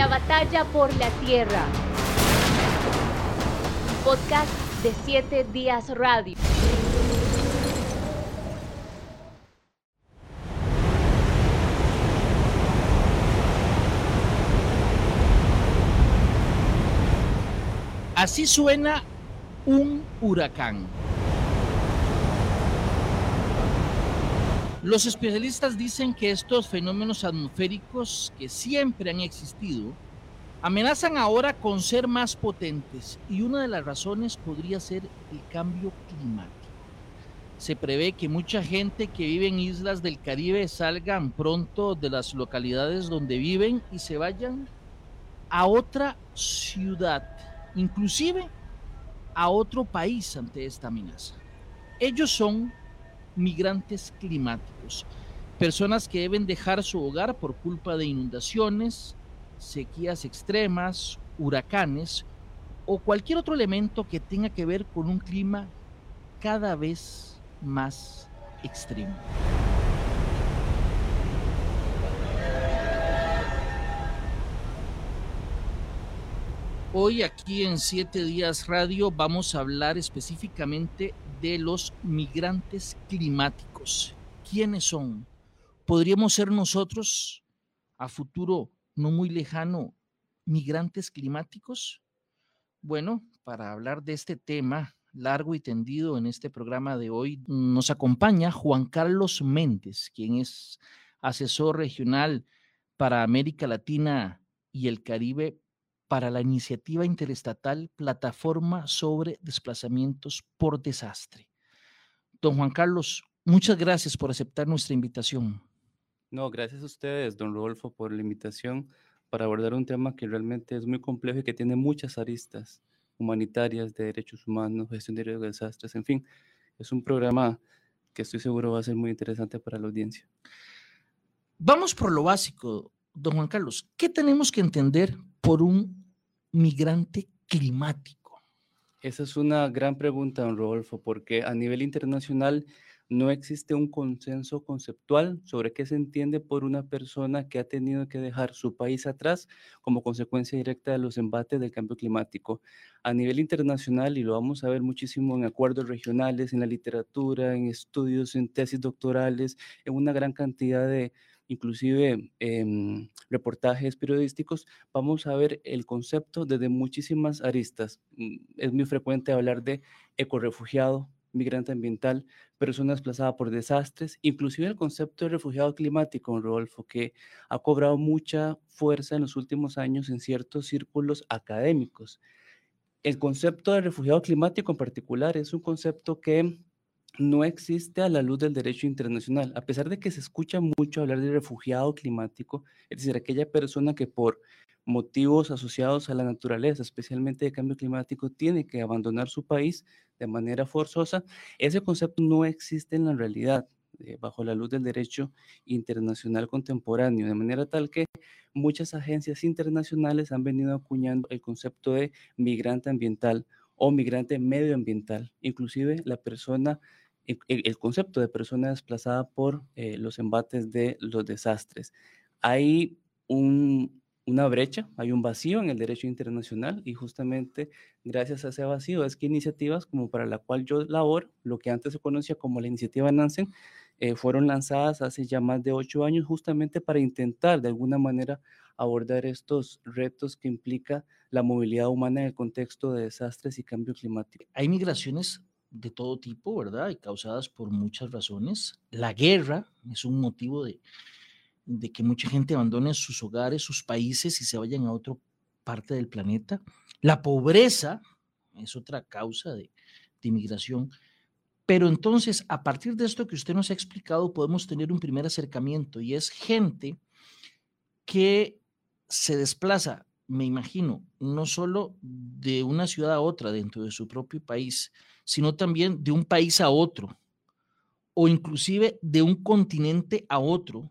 La batalla por la tierra. Podcast de 7 días radio. Así suena un huracán. Los especialistas dicen que estos fenómenos atmosféricos que siempre han existido amenazan ahora con ser más potentes y una de las razones podría ser el cambio climático. Se prevé que mucha gente que vive en islas del Caribe salgan pronto de las localidades donde viven y se vayan a otra ciudad inclusive a otro país ante esta amenaza. Ellos son migrantes climáticos, personas que deben dejar su hogar por culpa de inundaciones, sequías extremas, huracanes o cualquier otro elemento que tenga que ver con un clima cada vez más extremo. Hoy aquí en Siete Días Radio vamos a hablar específicamente de los migrantes climáticos. ¿Quiénes son? ¿Podríamos ser nosotros a futuro no muy lejano migrantes climáticos? Bueno, para hablar de este tema largo y tendido en este programa de hoy, nos acompaña Juan Carlos Méndez, quien es asesor regional para América Latina y el Caribe para la iniciativa interestatal Plataforma sobre Desplazamientos por Desastre. Don Juan Carlos, muchas gracias por aceptar nuestra invitación. No, gracias a ustedes, don Rodolfo, por la invitación para abordar un tema que realmente es muy complejo y que tiene muchas aristas humanitarias, de derechos humanos, gestión de desastres, en fin, es un programa que estoy seguro va a ser muy interesante para la audiencia. Vamos por lo básico, don Juan Carlos. ¿Qué tenemos que entender por un migrante climático? Esa es una gran pregunta, don Rodolfo, porque a nivel internacional no existe un consenso conceptual sobre qué se entiende por una persona que ha tenido que dejar su país atrás como consecuencia directa de los embates del cambio climático. A nivel internacional, y lo vamos a ver muchísimo en acuerdos regionales, en la literatura, en estudios, en tesis doctorales, en una gran cantidad de inclusive em, reportajes periodísticos, vamos a ver el concepto desde muchísimas aristas. Mm, es muy frecuente hablar de ecorefugiado, migrante ambiental, persona desplazada por desastres, inclusive el concepto de refugiado climático, Rodolfo, que ha cobrado mucha fuerza en los últimos años en ciertos círculos académicos. El concepto de refugiado climático en particular es un concepto que no existe a la luz del derecho internacional. A pesar de que se escucha mucho hablar de refugiado climático, es decir, aquella persona que por motivos asociados a la naturaleza, especialmente de cambio climático, tiene que abandonar su país de manera forzosa, ese concepto no existe en la realidad eh, bajo la luz del derecho internacional contemporáneo, de manera tal que muchas agencias internacionales han venido acuñando el concepto de migrante ambiental o migrante medioambiental, inclusive la persona el, concepto de persona desplazada por eh, los embates de los desastres. Hay una brecha, hay un vacío en el derecho internacional y justamente gracias a ese vacío es que iniciativas como para la cual yo laboro, lo que antes se conocía como la iniciativa Nansen, eh, fueron lanzadas hace ya más de ocho años justamente para intentar de alguna manera abordar estos retos que implica la movilidad humana en el contexto de desastres y cambio climático. Hay migraciones de todo tipo, ¿verdad? Y causadas por muchas razones. La guerra es un motivo de, que mucha gente abandone sus hogares, sus países y se vayan a otra parte del planeta. La pobreza es otra causa de, de inmigración. Pero entonces, a partir de esto que usted nos ha explicado, podemos tener un primer acercamiento y es gente que se desplaza, me imagino, no solo de una ciudad a otra dentro de su propio país, sino también de un país a otro, o inclusive de un continente a otro,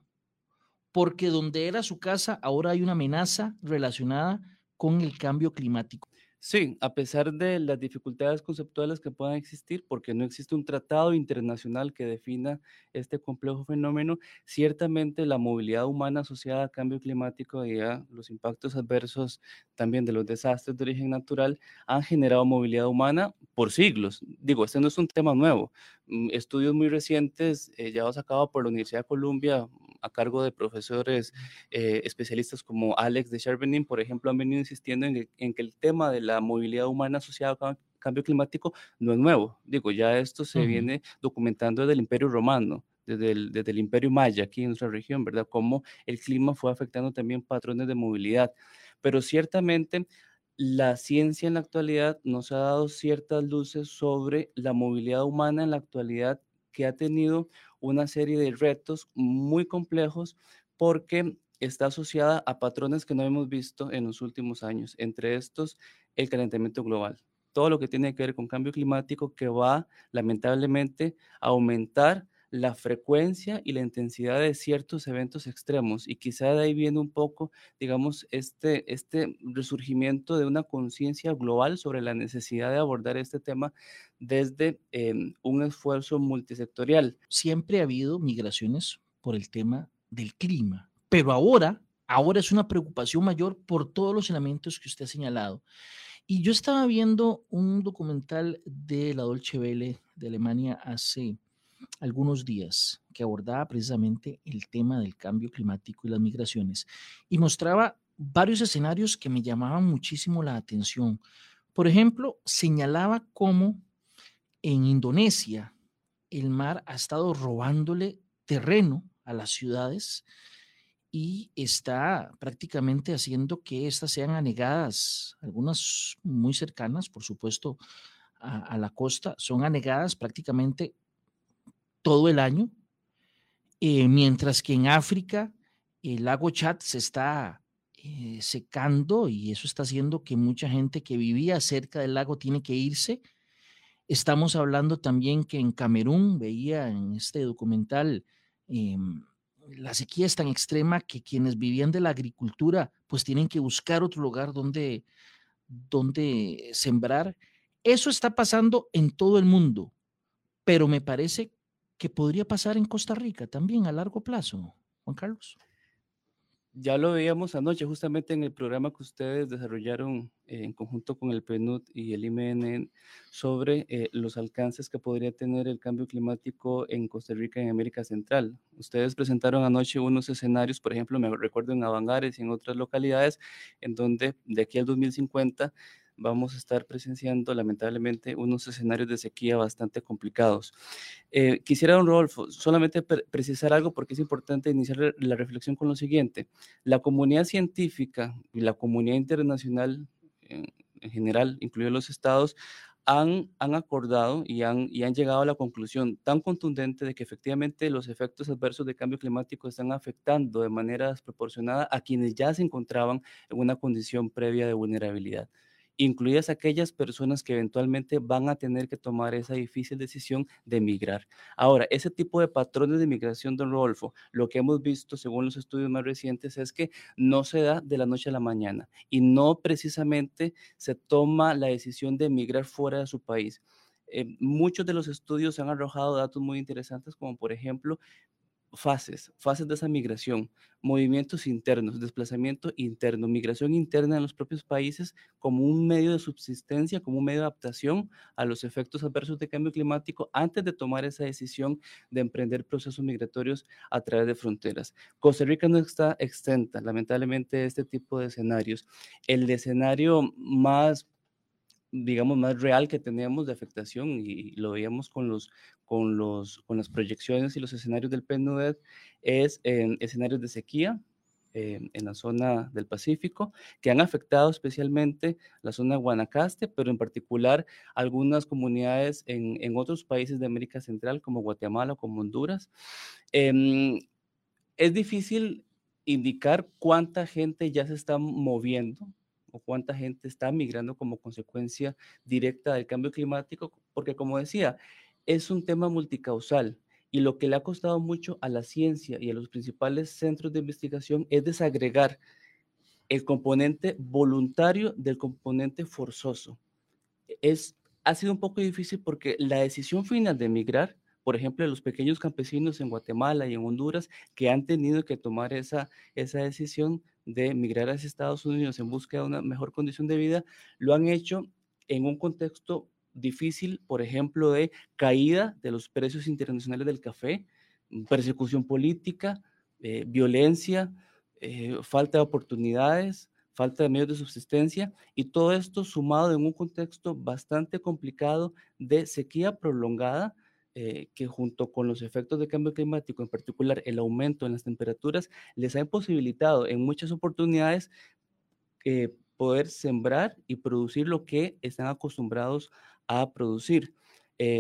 porque donde era su casa ahora hay una amenaza relacionada con el cambio climático. Sí, a pesar de las dificultades conceptuales que puedan existir, porque no existe un tratado internacional que defina este complejo fenómeno, ciertamente la movilidad humana asociada al cambio climático y a los impactos adversos también de los desastres de origen natural han generado movilidad humana por siglos. Digo, este no es un tema nuevo. Mm, estudios muy recientes eh, llevados a cabo por la Universidad de Columbia a cargo de profesores eh, especialistas como Alex de Charvenin, por ejemplo, han venido insistiendo en, que el tema de la movilidad humana asociada al cambio climático no es nuevo. Digo, ya esto se viene documentando desde el Imperio Romano. Desde el, desde el, Imperio Maya aquí en nuestra región, ¿verdad? Cómo el clima fue afectando también patrones de movilidad. Pero ciertamente la ciencia en la actualidad nos ha dado ciertas luces sobre la movilidad humana en la actualidad que ha tenido una serie de retos muy complejos porque está asociada a patrones que no hemos visto en los últimos años, entre estos el calentamiento global, todo lo que tiene que ver con cambio climático que va lamentablemente a aumentar la frecuencia y la intensidad de ciertos eventos extremos y quizá de ahí viene un poco, digamos, este, este resurgimiento de una conciencia global sobre la necesidad de abordar este tema desde em, un esfuerzo multisectorial. Siempre ha habido migraciones por el tema del clima, pero ahora, ahora es una preocupación mayor por todos los elementos que usted ha señalado. Y yo estaba viendo un documental de la Dolce Welle de Alemania hace algunos días que abordaba precisamente el tema del cambio climático y las migraciones y mostraba varios escenarios que me llamaban muchísimo la atención. Por ejemplo, señalaba cómo en Indonesia el mar ha estado robándole terreno a las ciudades y está prácticamente haciendo que éstas sean anegadas, algunas muy cercanas, por supuesto, a, a la costa, son anegadas prácticamente todo el año, eh, mientras que en África el lago Chad se está eh, secando y eso está haciendo que mucha gente que vivía cerca del lago tiene que irse. Estamos hablando también que en Camerún, veía en este documental, em, la sequía es tan extrema que quienes vivían de la agricultura pues tienen que buscar otro lugar donde, donde sembrar. Eso está pasando en todo el mundo, pero me parece que podría pasar en Costa Rica también a largo plazo, Juan Carlos. Ya lo veíamos anoche justamente en el programa que ustedes desarrollaron eh, en conjunto con el PNUD y el IMN sobre eh, los alcances que podría tener el cambio climático en Costa Rica y en América Central. Ustedes presentaron anoche unos escenarios, por ejemplo, me recuerdo en Avangares y en otras localidades, en donde de aquí al 2050 vamos a estar presenciando lamentablemente unos escenarios de sequía bastante complicados. Eh, quisiera, don Rodolfo, solamente precisar algo porque es importante iniciar la reflexión con lo siguiente. La comunidad científica y la comunidad internacional en, general, incluidos los estados, han, han, acordado y han, y han llegado a la conclusión tan contundente de que efectivamente los efectos adversos de cambio climático están afectando de manera desproporcionada a quienes ya se encontraban en una condición previa de vulnerabilidad incluidas aquellas personas que eventualmente van a tener que tomar esa difícil decisión de emigrar. Ahora, ese tipo de patrones de migración, don Rodolfo, lo que hemos visto según los estudios más recientes es que no se da de la noche a la mañana y no precisamente se toma la decisión de emigrar fuera de su país. Eh, muchos de los estudios han arrojado datos muy interesantes, como por ejemplo fases, fases de esa migración, movimientos internos, desplazamiento interno, migración interna en los propios países como un medio de subsistencia, como un medio de adaptación a los efectos adversos de cambio climático antes de tomar esa decisión de emprender procesos migratorios a través de fronteras. Costa Rica no está exenta, lamentablemente, de este tipo de escenarios. El escenario más digamos, más real que tenemos de afectación y lo veíamos con, los, con, los, con las proyecciones y los escenarios del PNUD es en escenarios de sequía en la zona del Pacífico que han afectado especialmente la zona de Guanacaste, pero en particular algunas comunidades en, en otros países de América Central como Guatemala, como Honduras. Em, es difícil indicar cuánta gente ya se está moviendo o cuánta gente está migrando como consecuencia directa del cambio climático, porque como decía, es un tema multicausal y lo que le ha costado mucho a la ciencia y a los principales centros de investigación es desagregar el componente voluntario del componente forzoso. Es, ha sido un poco difícil porque la decisión final de emigrar, por ejemplo, los pequeños campesinos en Guatemala y en Honduras que han tenido que tomar esa, esa decisión de emigrar hacia Estados Unidos en busca de una mejor condición de vida, lo han hecho en un contexto difícil, por ejemplo, de caída de los precios internacionales del café, persecución política, eh, violencia, eh, falta de oportunidades, falta de medios de subsistencia y todo esto sumado en un contexto bastante complicado de sequía prolongada eh, que junto con los efectos de cambio climático, en particular el aumento en las temperaturas, les ha imposibilitado en muchas oportunidades poder sembrar y producir lo que están acostumbrados a producir.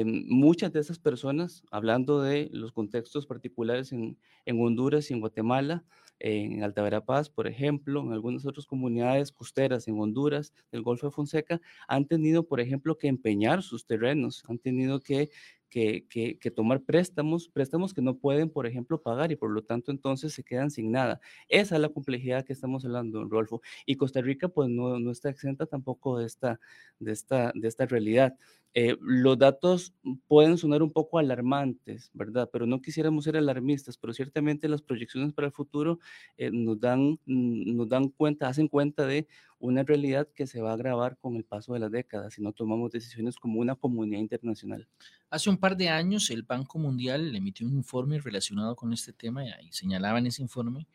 muchas de esas personas, hablando de los contextos particulares en, en Honduras y en Guatemala, en Alta Verapaz, por ejemplo, en algunas otras comunidades costeras en Honduras, del Golfo de Fonseca, han tenido, por ejemplo, que empeñar sus terrenos, han tenido que que, que, tomar préstamos, préstamos que no pueden, por ejemplo, pagar y por lo tanto entonces se quedan sin nada. Esa es la complejidad que estamos hablando, Rolfo. Y Costa Rica pues no, no está exenta tampoco de esta, de esta, de esta realidad. Eh, los datos pueden sonar un poco alarmantes, ¿verdad? Pero no quisiéramos ser alarmistas, pero ciertamente las proyecciones para el futuro eh, nos, dan, nos dan cuenta, hacen cuenta de una realidad que se va a agravar con el paso de las décadas si no tomamos decisiones como una comunidad internacional. Hace un par de años el Banco Mundial emitió un informe relacionado con este tema y señalaba en ese informe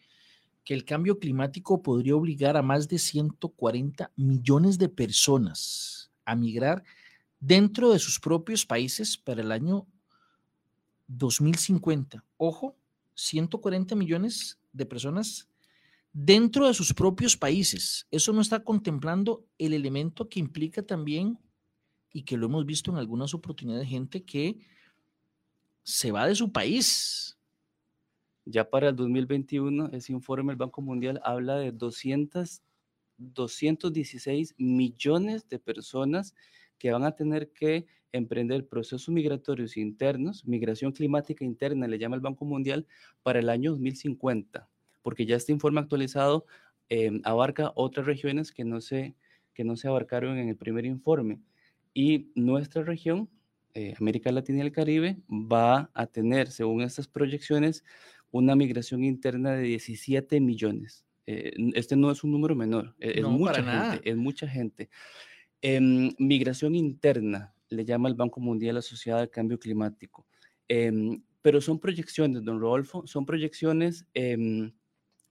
que el cambio climático podría obligar a más de 140 millones de personas a migrar dentro de sus propios países para el año 2050. Ojo, 140 millones de personas dentro de sus propios países. Eso no está contemplando el elemento que implica también, y que lo hemos visto en algunas oportunidades, gente que se va de su país. Ya para el 2021, ese informe del Banco Mundial habla de 200, 216 millones de personas que van a tener que emprender procesos migratorios internos, migración climática interna, le llama el Banco Mundial, para el año 2050 porque ya este informe actualizado em, abarca otras regiones que no, se, que no se abarcaron en el primer informe. Y nuestra región, eh, América Latina y el Caribe, va a tener, según estas proyecciones, una migración interna de 17 millones. Eh, este no es un número menor, e, es, mucha gente, es mucha gente. Em, migración interna, le llama el Banco Mundial asociada al cambio climático. Em, pero son proyecciones, don Rodolfo, son proyecciones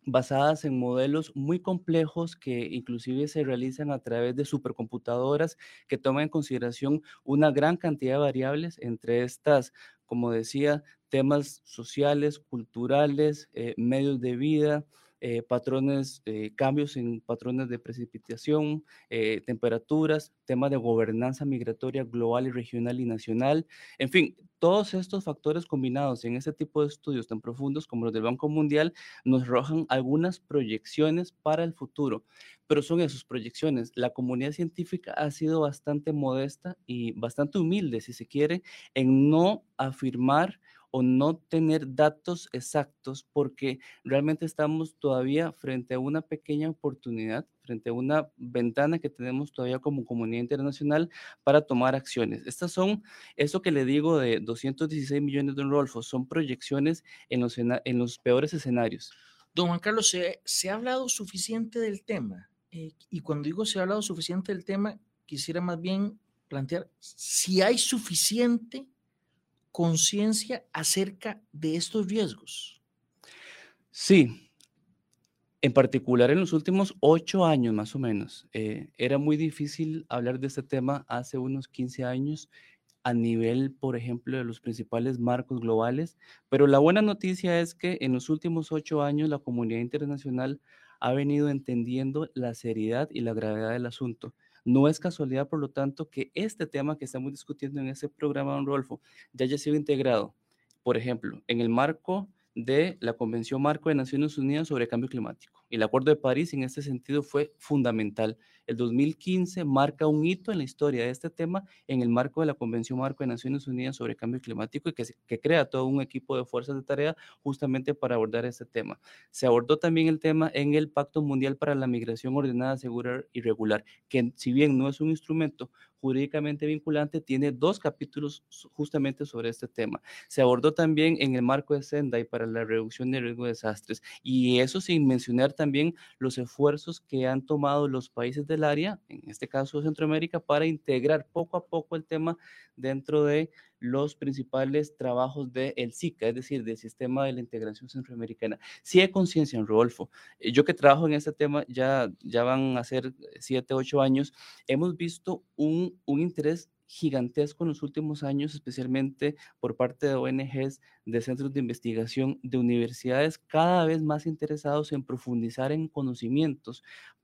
basadas en modelos muy complejos que inclusive se realizan a través de supercomputadoras que toman en consideración una gran cantidad de variables, entre estas, como decía, temas sociales, culturales, eh, medios de vida, eh, patrones, eh, cambios en patrones de precipitación, eh, temperaturas, temas de gobernanza migratoria global y regional y nacional. En fin, todos estos factores combinados en este tipo de estudios tan profundos como los del Banco Mundial nos arrojan algunas proyecciones para el futuro, pero son esas proyecciones. La comunidad científica ha sido bastante modesta y bastante humilde, si se quiere, en no afirmar o no tener datos exactos porque realmente estamos todavía frente a una pequeña oportunidad, frente a una ventana que tenemos todavía como comunidad internacional para tomar acciones. Estas son, eso que le digo de 216 millones de Rolfo, son proyecciones en los, en los peores escenarios. Don Juan Carlos, ¿se, se ha hablado suficiente del tema? Eh, y cuando digo se ha hablado suficiente del tema, quisiera más bien plantear si hay suficiente conciencia acerca de estos riesgos? Sí, en particular en los últimos ocho años más o menos. Eh, era muy difícil hablar de este tema hace unos 15 años a nivel, por ejemplo, de los principales marcos globales, pero la buena noticia es que en los últimos ocho años la comunidad internacional ha venido entendiendo la seriedad y la gravedad del asunto. No es casualidad, por lo tanto, que este tema que estamos discutiendo en este programa, don Rodolfo, ya haya sido integrado, por ejemplo, en el marco de la Convención Marco de Naciones Unidas sobre Cambio Climático. El Acuerdo de París en este sentido fue fundamental El 2015 marca un hito en la historia de este tema en el marco de la Convención Marco de Naciones Unidas sobre Cambio Climático y que, que crea todo un equipo de fuerzas de tarea justamente para abordar este tema. Se abordó también el tema en el Pacto Mundial para la Migración Ordenada, Segura y Regular, que si bien no es un instrumento jurídicamente vinculante, tiene dos capítulos justamente sobre este tema. Se abordó también en el marco de Sendai para la reducción de riesgo de desastres y eso sin mencionar también los esfuerzos que han tomado los países del área, en este caso Centroamérica, para integrar poco a poco el tema dentro de los principales trabajos del SICA, es decir, del Sistema de la Integración Centroamericana. Sí hay conciencia en Rodolfo. Eh, yo que trabajo en este tema ya, ya van a ser siete, ocho años, hemos visto un, un interés gigantesco en los últimos años, especialmente por parte de ONGs, de centros de investigación, de universidades, cada vez más interesados en profundizar en conocimientos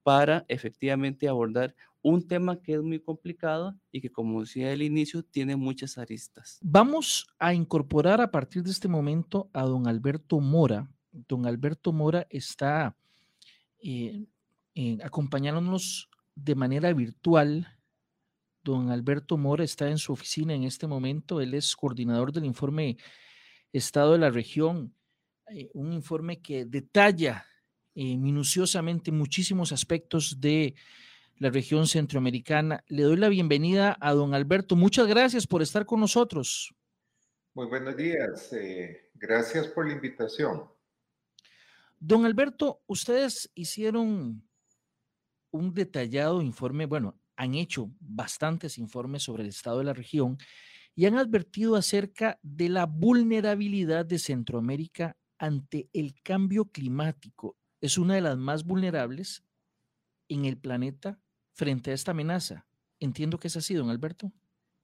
para efectivamente abordar un tema que es muy complicado y que, como decía al inicio, tiene muchas aristas. Vamos a incorporar a partir de este momento a don Alberto Mora. Don Alberto Mora está eh, eh, acompañándonos de manera virtual Don Alberto Mora está en su oficina en este momento. Él es coordinador del informe Estado de la región, eh, un informe que detalla eh, minuciosamente muchísimos aspectos de la región centroamericana. Le doy la bienvenida a don Alberto. Muchas gracias por estar con nosotros. Muy buenos días. Eh, gracias por la invitación. Don Alberto, ustedes hicieron un detallado informe, bueno, han hecho bastantes informes sobre el estado de la región y han advertido acerca de la vulnerabilidad de Centroamérica ante el cambio climático. Es una de las más vulnerables en el planeta frente a esta amenaza. Entiendo que es así, don Alberto.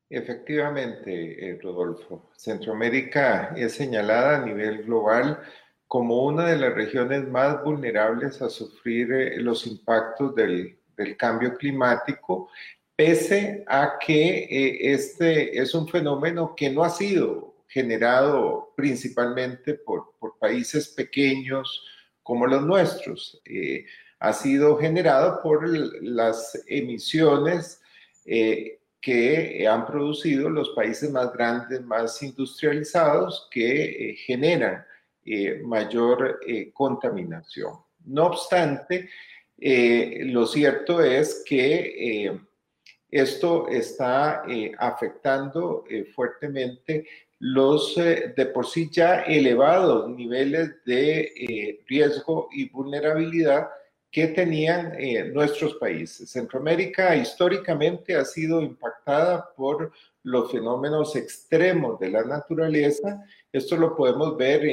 Efectivamente, eh, Rodolfo. Centroamérica es señalada a nivel global como una de las regiones más vulnerables a sufrir eh, los impactos del del cambio climático, pese a que eh, este es un fenómeno que no ha sido generado principalmente por, países pequeños como los nuestros. Eh, ha sido generado por las emisiones eh, que han producido los países más grandes, más industrializados, que generan mayor contaminación. No obstante, eh, lo cierto es que eh, esto está eh, afectando fuertemente los de por sí ya elevados niveles de riesgo y vulnerabilidad que tenían nuestros países. Centroamérica históricamente ha sido impactada por los fenómenos extremos de la naturaleza. Esto lo podemos ver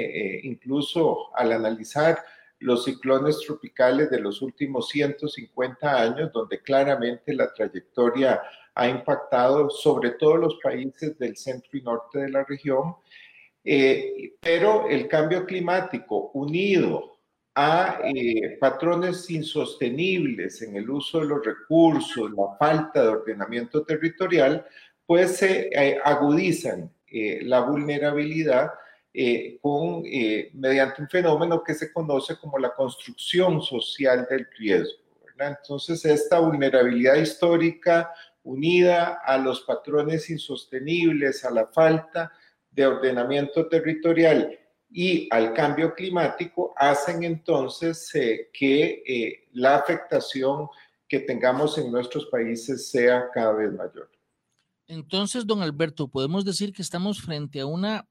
incluso al analizar los ciclones tropicales de los últimos 150 años, donde claramente la trayectoria ha impactado sobre todo los países del centro y norte de la región. Eh, pero el cambio climático unido a eh, patrones insostenibles en el uso de los recursos, la falta de ordenamiento territorial, pues se eh, agudizan la vulnerabilidad eh, con, eh, mediante un fenómeno que se conoce como la construcción social del riesgo. Entonces, esta vulnerabilidad histórica unida a los patrones insostenibles, a la falta de ordenamiento territorial y al cambio climático, hacen entonces eh, que la afectación que tengamos en nuestros países sea cada vez mayor. Entonces, don Alberto, podemos decir que estamos frente a una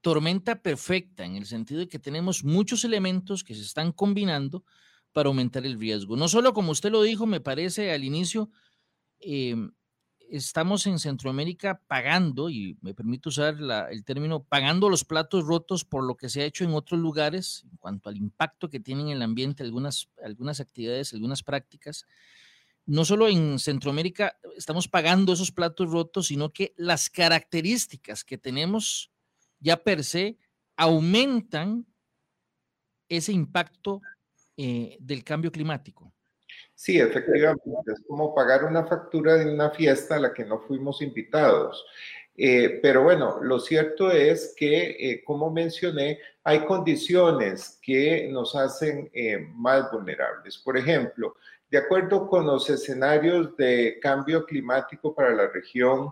tormenta perfecta en el sentido de que tenemos muchos elementos que se están combinando para aumentar el riesgo. No solo como usted lo dijo, me parece al inicio, em, estamos en Centroamérica pagando, y me permito usar el término, pagando los platos rotos por lo que se ha hecho en otros lugares en cuanto al impacto que tienen en el ambiente algunas, algunas actividades, algunas prácticas. No solo en Centroamérica estamos pagando esos platos rotos, sino que las características que tenemos ya per se aumentan ese impacto eh, del cambio climático. Sí, efectivamente, es como pagar una factura de una fiesta a la que no fuimos invitados. Eh, pero bueno, lo cierto es que, eh, como mencioné, hay condiciones que nos hacen más vulnerables. Por ejemplo, De acuerdo con los escenarios de cambio climático para la región,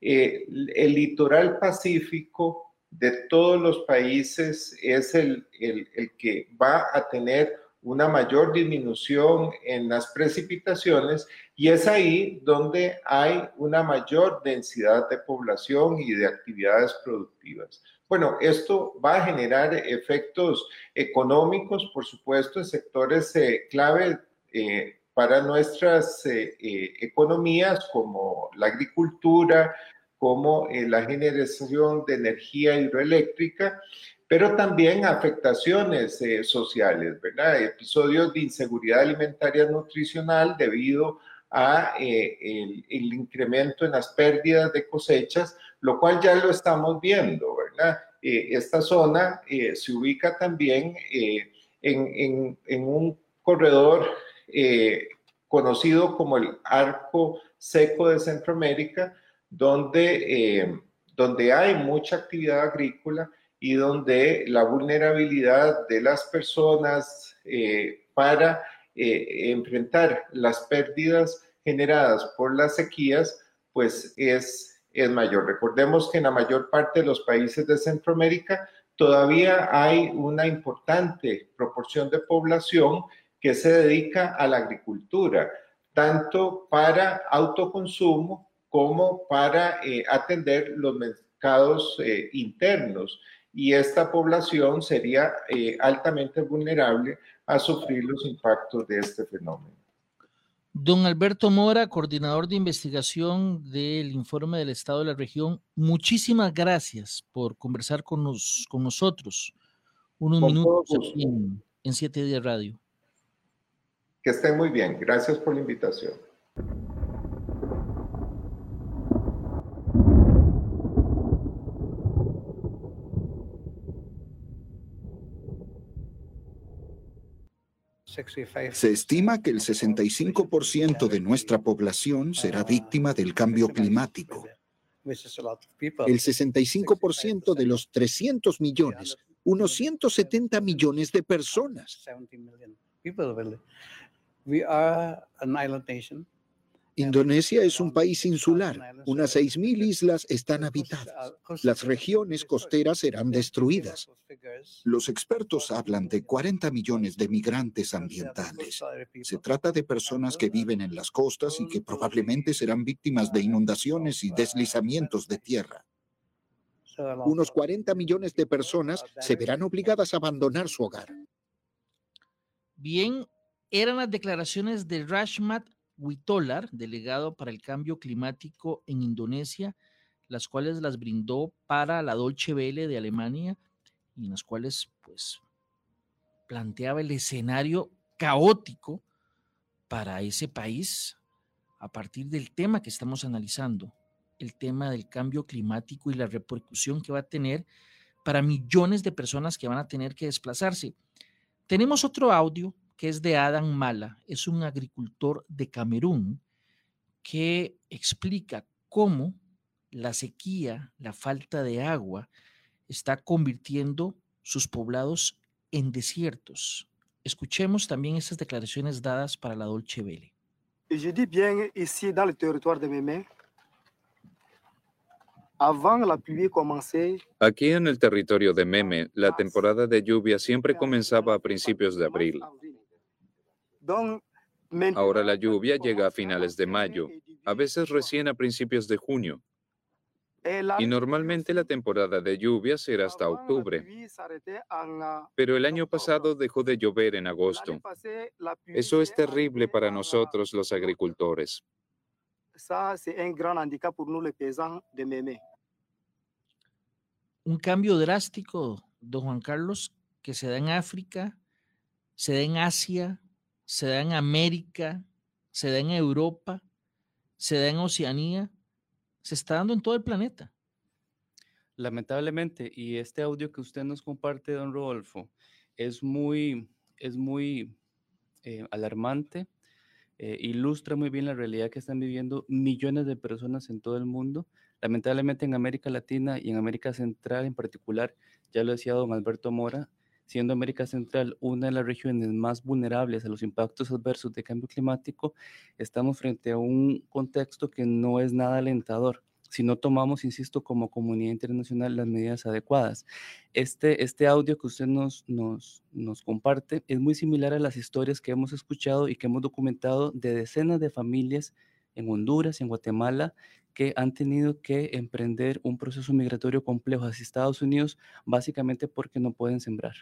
eh, el litoral pacífico de todos los países es el, el, el que va a tener una mayor disminución en las precipitaciones y es ahí donde hay una mayor densidad de población y de actividades productivas. Bueno, esto va a generar efectos económicos, por supuesto, en sectores eh, clave eh, para nuestras eh, economías como la agricultura, como la generación de energía hidroeléctrica, pero también afectaciones eh, sociales, ¿verdad? Episodios de inseguridad alimentaria nutricional debido a eh, el, incremento en las pérdidas de cosechas, lo cual ya lo estamos viendo, ¿verdad? Eh, esta zona eh, se ubica también eh, en, en, un corredor conocido como el arco seco de Centroamérica, donde, donde hay mucha actividad agrícola y donde la vulnerabilidad de las personas eh, para eh, enfrentar las pérdidas generadas por las sequías, pues es, es mayor. Recordemos que en la mayor parte de los países de Centroamérica todavía hay una importante proporción de población que se dedica a la agricultura, tanto para autoconsumo como para eh, atender los mercados internos y esta población sería eh, altamente vulnerable a sufrir los impactos de este fenómeno. Don Alberto Mora, coordinador de investigación del informe del Estado de la región, muchísimas gracias por conversar con, nos, con nosotros unos con minutos aquí en, en Siete Días Radio. Que estén muy bien. Gracias por la invitación. Se estima que el 65% de nuestra población será víctima del cambio climático. El 65% de los 300 millones, unos 170 millones de personas. Indonesia es un país insular. Unas 6.000 islas están habitadas. Las regiones costeras serán destruidas. Los expertos hablan de 40 millones de migrantes ambientales. Se trata de personas que viven en las costas y que probablemente serán víctimas de inundaciones y deslizamientos de tierra. Unos 40 millones de personas se verán obligadas a abandonar su hogar. Bien, eran las declaraciones de Rashmat Witolar, delegado para el cambio climático en Indonesia, las cuales las brindó para la Dolce Welle de Alemania y en las cuales pues planteaba el escenario caótico para ese país a partir del tema que estamos analizando, el tema del cambio climático y la repercusión que va a tener para millones de personas que van a tener que desplazarse. Tenemos otro audio que es de Adam Mala, es un agricultor de Camerún que explica cómo la sequía, la falta de agua, está convirtiendo sus poblados en desiertos. Escuchemos también esas declaraciones dadas para la Dolce Vele. Je dis bien ici dans le territoire de Mémé. Aquí en el territorio de Meme, la temporada de lluvia siempre comenzaba a principios de abril. Ahora la lluvia llega a finales de mayo, a veces recién a principios de junio. Y normalmente la temporada de lluvia será hasta octubre. Pero el año pasado dejó de llover en agosto. Eso es terrible para nosotros los agricultores. Un cambio drástico, don Juan Carlos, que se da en África, se da en Asia, se da en América, se da en Europa, se da en Oceanía, se está dando en todo el planeta. Lamentablemente, y este audio que usted nos comparte, don Rodolfo, es muy, es muy eh, alarmante, eh, ilustra muy bien la realidad que están viviendo millones de personas en todo el mundo. Lamentablemente en América Latina y en América Central en particular, ya lo decía don Alberto Mora, siendo América Central una de las regiones más vulnerables a los impactos adversos de cambio climático, estamos frente a un contexto que no es nada alentador si no tomamos, insisto, como comunidad internacional las medidas adecuadas. Este, este audio que usted nos, nos, nos comparte es muy similar a las historias que hemos escuchado y que hemos documentado de decenas de familias en Honduras, en Guatemala, que han tenido que emprender un proceso migratorio complejo hacia Estados Unidos, básicamente porque no pueden sembrar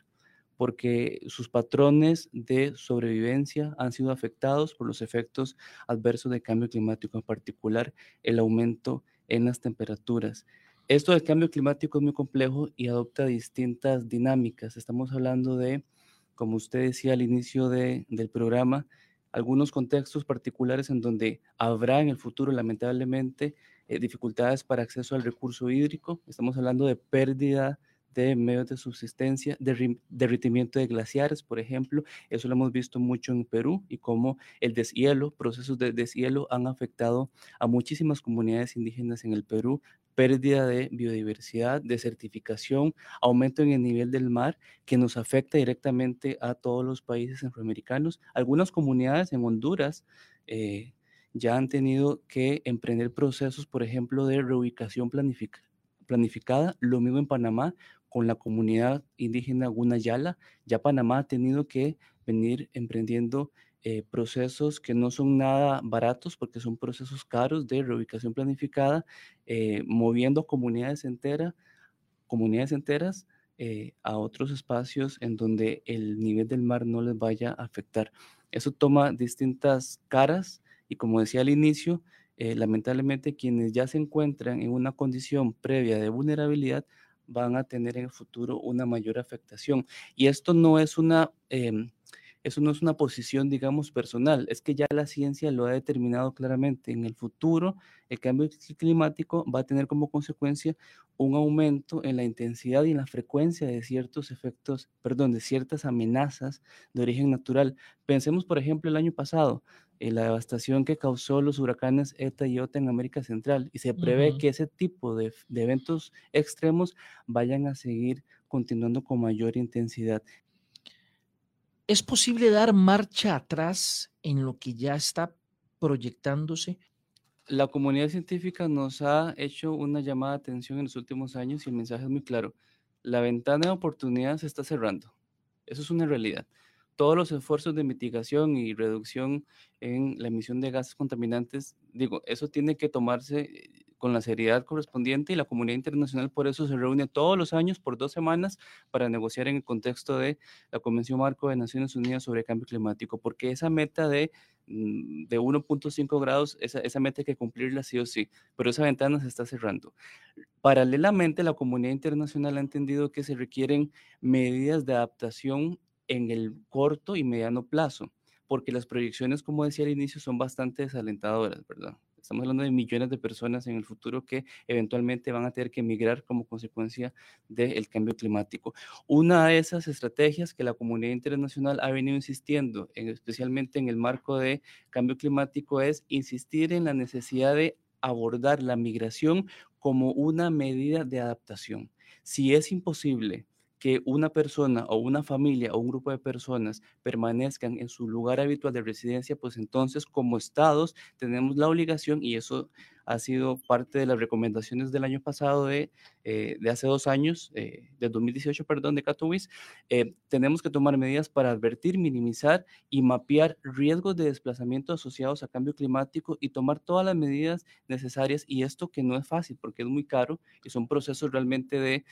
porque sus patrones de sobrevivencia han sido afectados por los efectos adversos de cambio climático, en particular el aumento en las temperaturas. Esto del cambio climático es muy complejo y adopta distintas dinámicas. Estamos hablando de, como usted decía al inicio de, del programa, algunos contextos particulares en donde habrá en el futuro, lamentablemente, eh, dificultades para acceso al recurso hídrico. Estamos hablando de pérdida de medios de subsistencia, de derritimiento de glaciares, por ejemplo. Eso lo hemos visto mucho en Perú y cómo el deshielo, procesos de deshielo han afectado a muchísimas comunidades indígenas en el Perú, pérdida de biodiversidad, desertificación, aumento en el nivel del mar que nos afecta directamente a todos los países centroamericanos. Algunas comunidades en Honduras eh, ya han tenido que emprender procesos, por ejemplo, de reubicación planificada, lo mismo en Panamá, con la comunidad indígena Gunayala, ya Panamá ha tenido que venir emprendiendo eh, procesos que no son nada baratos porque son procesos caros de reubicación planificada, eh, moviendo comunidades enteras, comunidades enteras eh, a otros espacios en donde el nivel del mar no les vaya a afectar. Eso toma distintas caras y como decía al inicio, lamentablemente quienes ya se encuentran en una condición previa de vulnerabilidad van a tener en el futuro una mayor afectación. Y esto no es una, em, eso no es una posición, digamos, personal, es que ya la ciencia lo ha determinado claramente. En el futuro, el cambio climático va a tener como consecuencia un aumento en la intensidad y en la frecuencia de ciertos efectos, perdón, de ciertas amenazas de origen natural. Pensemos, por ejemplo, el año pasado, en la devastación que causó los huracanes ETA y OTA en América Central y se prevé que ese tipo de, de eventos extremos vayan a seguir continuando con mayor intensidad. ¿Es posible dar marcha atrás en lo que ya está proyectándose? La comunidad científica nos ha hecho una llamada de atención en los últimos años y el mensaje es muy claro. La ventana de oportunidad se está cerrando. Eso es una realidad todos los esfuerzos de mitigación y reducción en la emisión de gases contaminantes, digo, eso tiene que tomarse eh, con la seriedad correspondiente y la comunidad internacional por eso se reúne todos los años por dos semanas para negociar en el contexto de la Convención Marco de Naciones Unidas sobre Cambio Climático, porque esa meta de, mm, de 1.5 grados, esa, esa meta hay que cumplirla sí o sí, pero esa ventana se está cerrando. Paralelamente, la comunidad internacional ha entendido que se requieren medidas de adaptación en el corto y mediano plazo, porque las proyecciones, como decía al inicio, son bastante desalentadoras, ¿verdad? Estamos hablando de millones de personas en el futuro que eventualmente van a tener que emigrar como consecuencia del cambio climático. Una de esas estrategias que la comunidad internacional ha venido insistiendo, especialmente en el marco de cambio climático, es insistir en la necesidad de abordar la migración como una medida de adaptación. Si es imposible que una persona o una familia o un grupo de personas permanezcan en su lugar habitual de residencia, pues entonces como estados tenemos la obligación, y eso ha sido parte de las recomendaciones del año pasado, de, eh, de hace dos años, eh, de 2018, perdón, de Katowice, eh, tenemos que tomar medidas para advertir, minimizar y mapear riesgos de desplazamiento asociados a cambio climático y tomar todas las medidas necesarias. Y esto que no es fácil porque es muy caro y son procesos realmente de,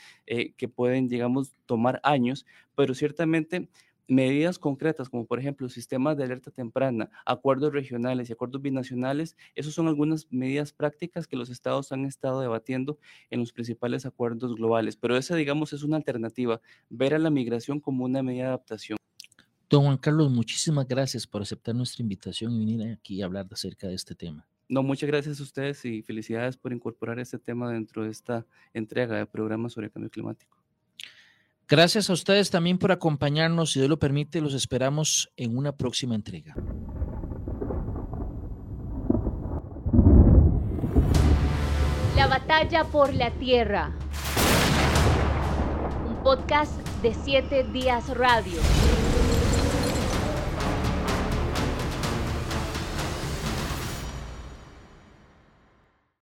que pueden, digamos, tomar años, pero ciertamente medidas concretas, como por ejemplo sistemas de alerta temprana, acuerdos regionales y acuerdos binacionales, esos son algunas medidas prácticas que los estados han estado debatiendo en los principales acuerdos globales. Pero esa, digamos, es una alternativa, ver a la migración como una medida de adaptación. Don Juan Carlos, muchísimas gracias por aceptar nuestra invitación y venir aquí a hablar acerca de este tema. No, muchas gracias a ustedes y felicidades por incorporar este tema dentro de esta entrega de programa sobre cambio climático. Gracias a ustedes también por acompañarnos. Si Dios lo permite, los esperamos en una próxima entrega. La batalla por la tierra. Un podcast de 7 Días Radio.